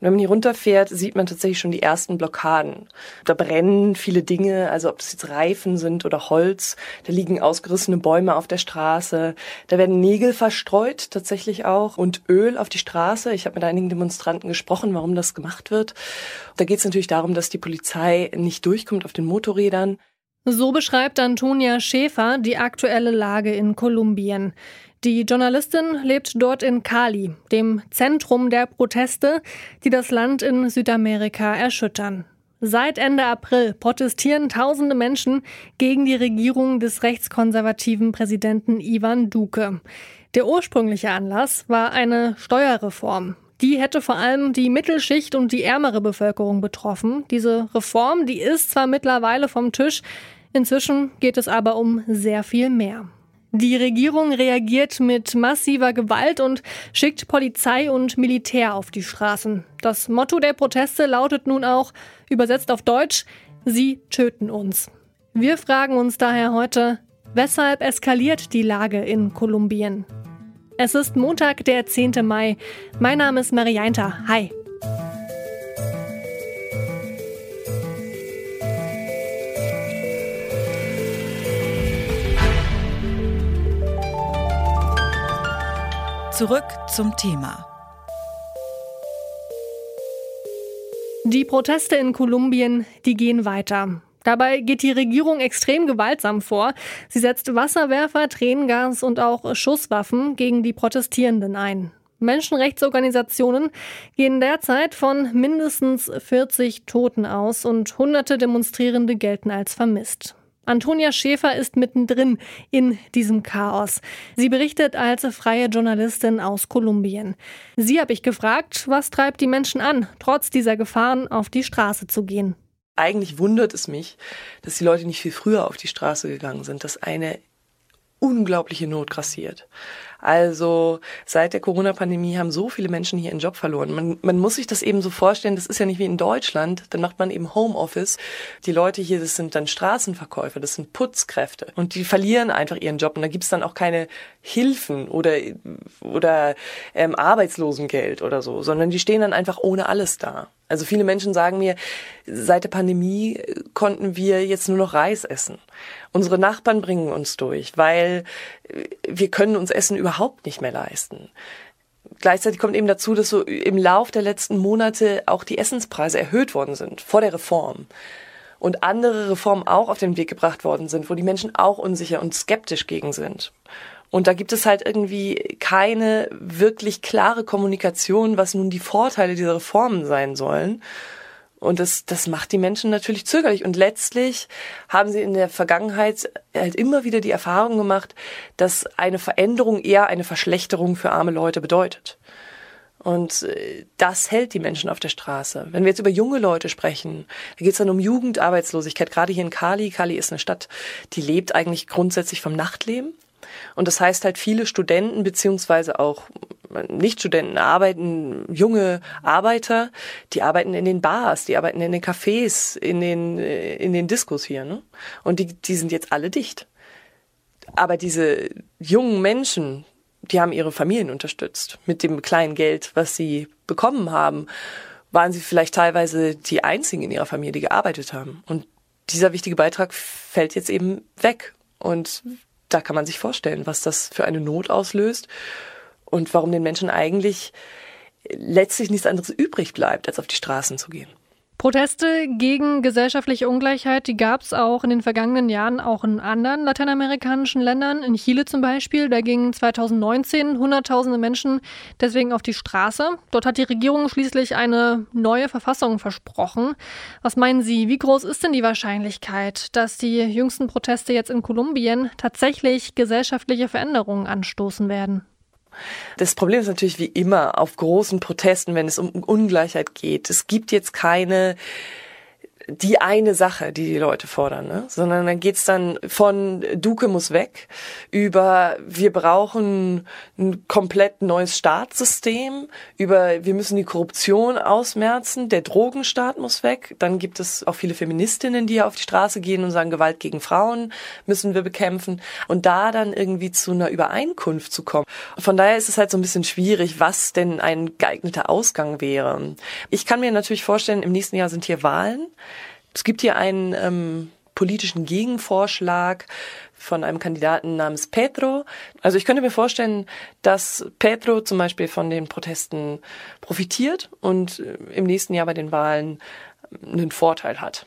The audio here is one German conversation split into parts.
Wenn man hier runterfährt, sieht man tatsächlich schon die ersten Blockaden. Da brennen viele Dinge, also ob es jetzt Reifen sind oder Holz. Da liegen ausgerissene Bäume auf der Straße. Da werden Nägel verstreut, tatsächlich auch, und Öl auf die Straße. Ich habe mit einigen Demonstranten gesprochen, warum das gemacht wird. Da geht es natürlich darum, dass die Polizei nicht durchkommt auf den Motorrädern. So beschreibt Antonia Schäfer die aktuelle Lage in Kolumbien. Die Journalistin lebt dort in Cali, dem Zentrum der Proteste, die das Land in Südamerika erschüttern. Seit Ende April protestieren tausende Menschen gegen die Regierung des rechtskonservativen Präsidenten Ivan Duque. Der ursprüngliche Anlass war eine Steuerreform. Die hätte vor allem die Mittelschicht und die ärmere Bevölkerung betroffen. Diese Reform, die ist zwar mittlerweile vom Tisch, inzwischen geht es aber um sehr viel mehr. Die Regierung reagiert mit massiver Gewalt und schickt Polizei und Militär auf die Straßen. Das Motto der Proteste lautet nun auch, übersetzt auf Deutsch, Sie töten uns. Wir fragen uns daher heute, weshalb eskaliert die Lage in Kolumbien? Es ist Montag, der 10. Mai. Mein Name ist Marianta. Hi. Zurück zum Thema. Die Proteste in Kolumbien, die gehen weiter. Dabei geht die Regierung extrem gewaltsam vor. Sie setzt Wasserwerfer, Tränengas und auch Schusswaffen gegen die Protestierenden ein. Menschenrechtsorganisationen gehen derzeit von mindestens 40 Toten aus und hunderte Demonstrierende gelten als vermisst. Antonia Schäfer ist mittendrin in diesem Chaos. Sie berichtet als freie Journalistin aus Kolumbien. Sie habe ich gefragt, was treibt die Menschen an, trotz dieser Gefahren auf die Straße zu gehen. Eigentlich wundert es mich, dass die Leute nicht viel früher auf die Straße gegangen sind, dass eine unglaubliche Not grassiert. Also seit der Corona-Pandemie haben so viele Menschen hier ihren Job verloren. Man, man muss sich das eben so vorstellen, das ist ja nicht wie in Deutschland, dann macht man eben Homeoffice. Die Leute hier, das sind dann Straßenverkäufer, das sind Putzkräfte und die verlieren einfach ihren Job und da gibt's dann auch keine Hilfen oder, oder ähm, Arbeitslosengeld oder so, sondern die stehen dann einfach ohne alles da. Also viele Menschen sagen mir, seit der Pandemie konnten wir jetzt nur noch Reis essen. Unsere Nachbarn bringen uns durch, weil wir können uns Essen überhaupt nicht mehr leisten. Gleichzeitig kommt eben dazu, dass so im Lauf der letzten Monate auch die Essenspreise erhöht worden sind vor der Reform und andere Reformen auch auf den Weg gebracht worden sind, wo die Menschen auch unsicher und skeptisch gegen sind. Und da gibt es halt irgendwie keine wirklich klare Kommunikation, was nun die Vorteile dieser Reformen sein sollen. Und das, das macht die Menschen natürlich zögerlich. Und letztlich haben sie in der Vergangenheit halt immer wieder die Erfahrung gemacht, dass eine Veränderung eher eine Verschlechterung für arme Leute bedeutet. Und äh, das hält die Menschen auf der Straße. Wenn wir jetzt über junge Leute sprechen, da geht es dann um Jugendarbeitslosigkeit. Gerade hier in Kali. Kali ist eine Stadt, die lebt eigentlich grundsätzlich vom Nachtleben. Und das heißt halt, viele Studenten beziehungsweise auch Nichtstudenten arbeiten, junge Arbeiter, die arbeiten in den Bars, die arbeiten in den Cafés, in den, äh, in den Diskos hier. Ne? Und die, die sind jetzt alle dicht. Aber diese jungen Menschen, die haben ihre Familien unterstützt mit dem kleinen Geld, was sie bekommen haben. Waren sie vielleicht teilweise die einzigen in ihrer Familie, die gearbeitet haben. Und dieser wichtige Beitrag fällt jetzt eben weg. Und da kann man sich vorstellen, was das für eine Not auslöst und warum den Menschen eigentlich letztlich nichts anderes übrig bleibt, als auf die Straßen zu gehen. Proteste gegen gesellschaftliche Ungleichheit, die gab es auch in den vergangenen Jahren auch in anderen lateinamerikanischen Ländern. In Chile zum Beispiel, da gingen 2019 Hunderttausende Menschen deswegen auf die Straße. Dort hat die Regierung schließlich eine neue Verfassung versprochen. Was meinen Sie, wie groß ist denn die Wahrscheinlichkeit, dass die jüngsten Proteste jetzt in Kolumbien tatsächlich gesellschaftliche Veränderungen anstoßen werden? Das Problem ist natürlich wie immer auf großen Protesten, wenn es um Ungleichheit geht. Es gibt jetzt keine die eine Sache, die die Leute fordern, ne? sondern dann geht's dann von Duke muss weg über wir brauchen ein komplett neues Staatssystem, über wir müssen die Korruption ausmerzen, der Drogenstaat muss weg. Dann gibt es auch viele Feministinnen, die auf die Straße gehen und sagen, Gewalt gegen Frauen müssen wir bekämpfen und da dann irgendwie zu einer Übereinkunft zu kommen. Von daher ist es halt so ein bisschen schwierig, was denn ein geeigneter Ausgang wäre. Ich kann mir natürlich vorstellen, im nächsten Jahr sind hier Wahlen. Es gibt hier einen ähm, politischen Gegenvorschlag von einem Kandidaten namens Petro. Also ich könnte mir vorstellen, dass Petro zum Beispiel von den Protesten profitiert und äh, im nächsten Jahr bei den Wahlen äh, einen Vorteil hat.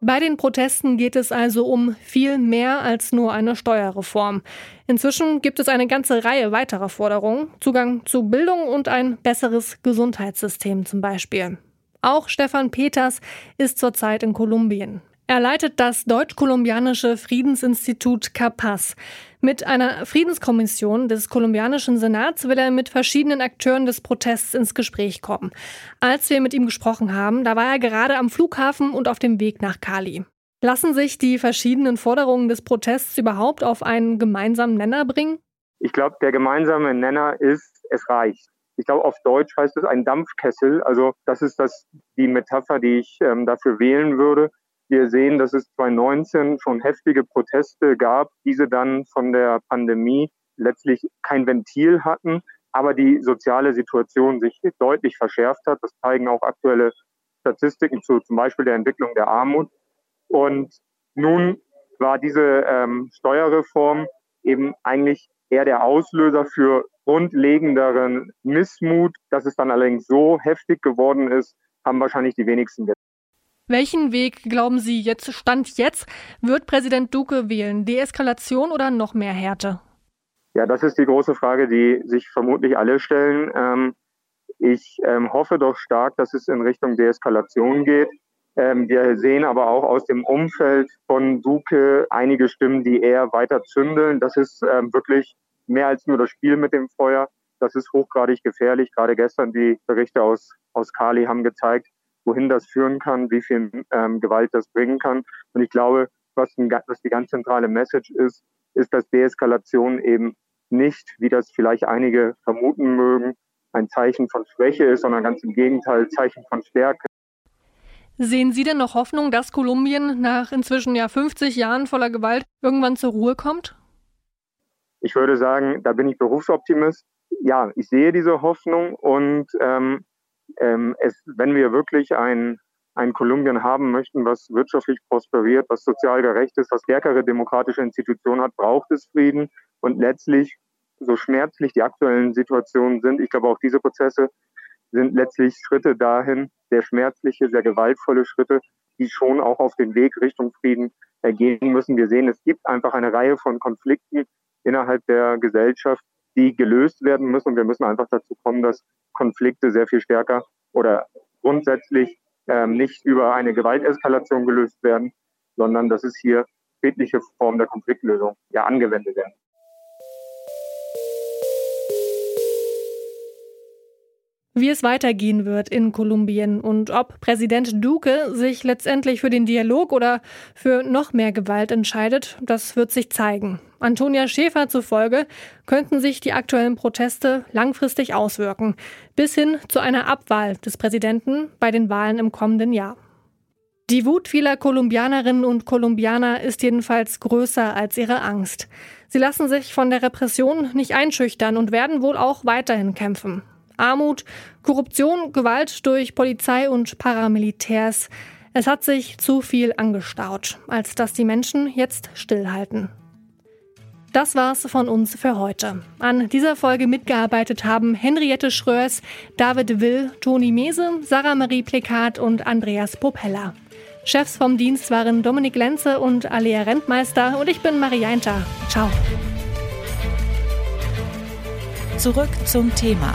Bei den Protesten geht es also um viel mehr als nur eine Steuerreform. Inzwischen gibt es eine ganze Reihe weiterer Forderungen, Zugang zu Bildung und ein besseres Gesundheitssystem zum Beispiel. Auch Stefan Peters ist zurzeit in Kolumbien. Er leitet das deutsch-kolumbianische Friedensinstitut CAPAS. Mit einer Friedenskommission des kolumbianischen Senats will er mit verschiedenen Akteuren des Protests ins Gespräch kommen. Als wir mit ihm gesprochen haben, da war er gerade am Flughafen und auf dem Weg nach Cali. Lassen sich die verschiedenen Forderungen des Protests überhaupt auf einen gemeinsamen Nenner bringen? Ich glaube, der gemeinsame Nenner ist, es reicht ich glaube, auf Deutsch heißt es ein Dampfkessel. Also das ist das, die Metapher, die ich ähm, dafür wählen würde. Wir sehen, dass es 2019 schon heftige Proteste gab, diese dann von der Pandemie letztlich kein Ventil hatten, aber die soziale Situation sich deutlich verschärft hat. Das zeigen auch aktuelle Statistiken zu zum Beispiel der Entwicklung der Armut. Und nun war diese ähm, Steuerreform eben eigentlich eher der Auslöser für grundlegenderen Missmut. Dass es dann allerdings so heftig geworden ist, haben wahrscheinlich die wenigsten gedacht. Welchen Weg glauben Sie jetzt, Stand jetzt, wird Präsident Duque wählen? Deeskalation oder noch mehr Härte? Ja, das ist die große Frage, die sich vermutlich alle stellen. Ähm, ich ähm, hoffe doch stark, dass es in Richtung Deeskalation geht. Ähm, wir sehen aber auch aus dem Umfeld von Duque einige Stimmen, die eher weiter zündeln. Das ist ähm, wirklich mehr als nur das Spiel mit dem Feuer. Das ist hochgradig gefährlich. Gerade gestern die Berichte aus, aus Kali haben gezeigt, wohin das führen kann, wie viel ähm, Gewalt das bringen kann. Und ich glaube, was, ein, was die ganz zentrale Message ist, ist, dass Deeskalation eben nicht, wie das vielleicht einige vermuten mögen, ein Zeichen von Schwäche ist, sondern ganz im Gegenteil, Zeichen von Stärke. Sehen Sie denn noch Hoffnung, dass Kolumbien nach inzwischen ja 50 Jahren voller Gewalt irgendwann zur Ruhe kommt? Ich würde sagen, da bin ich Berufsoptimist. Ja, ich sehe diese Hoffnung und ähm, ähm, es, wenn wir wirklich ein, ein Kolumbien haben möchten, was wirtschaftlich prosperiert, was sozial gerecht ist, was stärkere demokratische Institutionen hat, braucht es Frieden. Und letztlich, so schmerzlich die aktuellen Situationen sind, ich glaube auch diese Prozesse sind letztlich Schritte dahin, sehr schmerzliche, sehr gewaltvolle Schritte, die schon auch auf den Weg Richtung Frieden ergehen müssen. Wir sehen, es gibt einfach eine Reihe von Konflikten innerhalb der Gesellschaft, die gelöst werden müssen. Und wir müssen einfach dazu kommen, dass Konflikte sehr viel stärker oder grundsätzlich ähm, nicht über eine Gewalteskalation gelöst werden, sondern dass es hier friedliche Formen der Konfliktlösung ja angewendet werden. Wie es weitergehen wird in Kolumbien und ob Präsident Duque sich letztendlich für den Dialog oder für noch mehr Gewalt entscheidet, das wird sich zeigen. Antonia Schäfer zufolge könnten sich die aktuellen Proteste langfristig auswirken, bis hin zu einer Abwahl des Präsidenten bei den Wahlen im kommenden Jahr. Die Wut vieler Kolumbianerinnen und Kolumbianer ist jedenfalls größer als ihre Angst. Sie lassen sich von der Repression nicht einschüchtern und werden wohl auch weiterhin kämpfen. Armut, Korruption, Gewalt durch Polizei und Paramilitärs. Es hat sich zu viel angestaut, als dass die Menschen jetzt stillhalten. Das war's von uns für heute. An dieser Folge mitgearbeitet haben Henriette Schröers, David Will, Toni Mese, Sarah Marie Plekat und Andreas Popella. Chefs vom Dienst waren Dominik Lenze und Alea Rentmeister und ich bin Marianta. Ciao. Zurück zum Thema